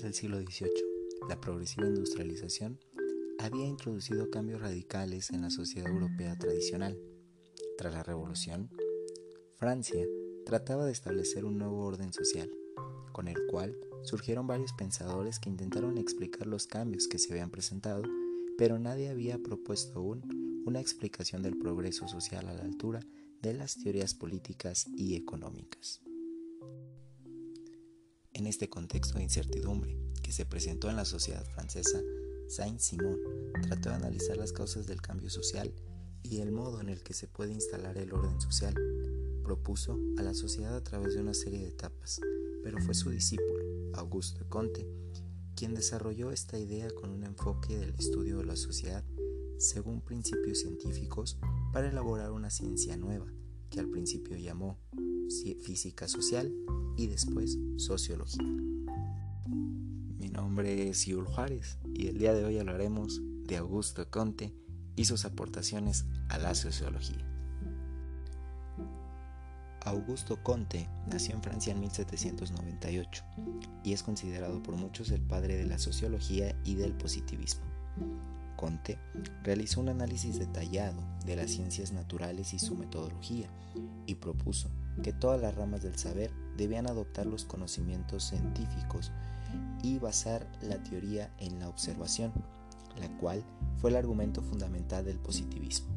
del siglo XVIII, la progresiva industrialización había introducido cambios radicales en la sociedad europea tradicional. Tras la Revolución, Francia trataba de establecer un nuevo orden social, con el cual surgieron varios pensadores que intentaron explicar los cambios que se habían presentado, pero nadie había propuesto aún una explicación del progreso social a la altura de las teorías políticas y económicas. En este contexto de incertidumbre que se presentó en la sociedad francesa, Saint-Simon trató de analizar las causas del cambio social y el modo en el que se puede instalar el orden social. Propuso a la sociedad a través de una serie de etapas, pero fue su discípulo, Augusto Comte, quien desarrolló esta idea con un enfoque del estudio de la sociedad según principios científicos para elaborar una ciencia nueva que al principio llamó física social y después sociología. Mi nombre es Yul Juárez y el día de hoy hablaremos de Augusto Comte y sus aportaciones a la sociología. Augusto Comte nació en Francia en 1798 y es considerado por muchos el padre de la sociología y del positivismo. Comte realizó un análisis detallado de las ciencias naturales y su metodología y propuso que todas las ramas del saber debían adoptar los conocimientos científicos y basar la teoría en la observación, la cual fue el argumento fundamental del positivismo,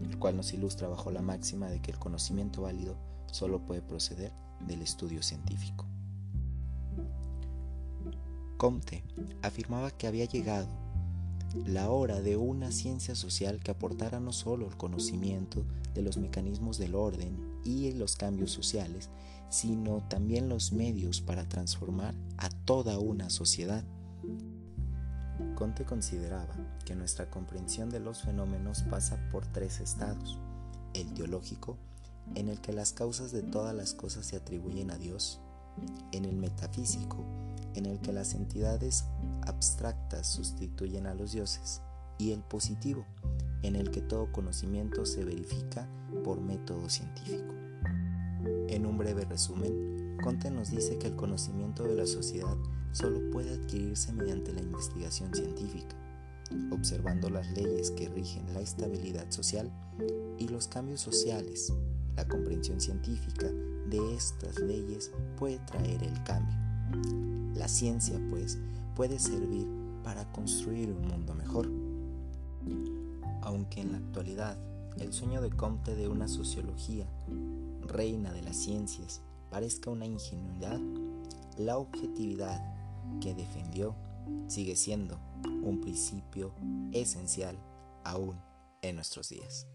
el cual nos ilustra bajo la máxima de que el conocimiento válido solo puede proceder del estudio científico. Comte afirmaba que había llegado la hora de una ciencia social que aportara no solo el conocimiento de los mecanismos del orden y los cambios sociales, sino también los medios para transformar a toda una sociedad. Conte consideraba que nuestra comprensión de los fenómenos pasa por tres estados. El teológico, en el que las causas de todas las cosas se atribuyen a Dios. En el metafísico, en el que las entidades abstractas sustituyen a los dioses, y el positivo, en el que todo conocimiento se verifica por método científico. En un breve resumen, Conte nos dice que el conocimiento de la sociedad solo puede adquirirse mediante la investigación científica, observando las leyes que rigen la estabilidad social y los cambios sociales. La comprensión científica de estas leyes puede traer el cambio. La ciencia, pues, puede servir para construir un mundo mejor. Aunque en la actualidad el sueño de Comte de una sociología reina de las ciencias parezca una ingenuidad, la objetividad que defendió sigue siendo un principio esencial aún en nuestros días.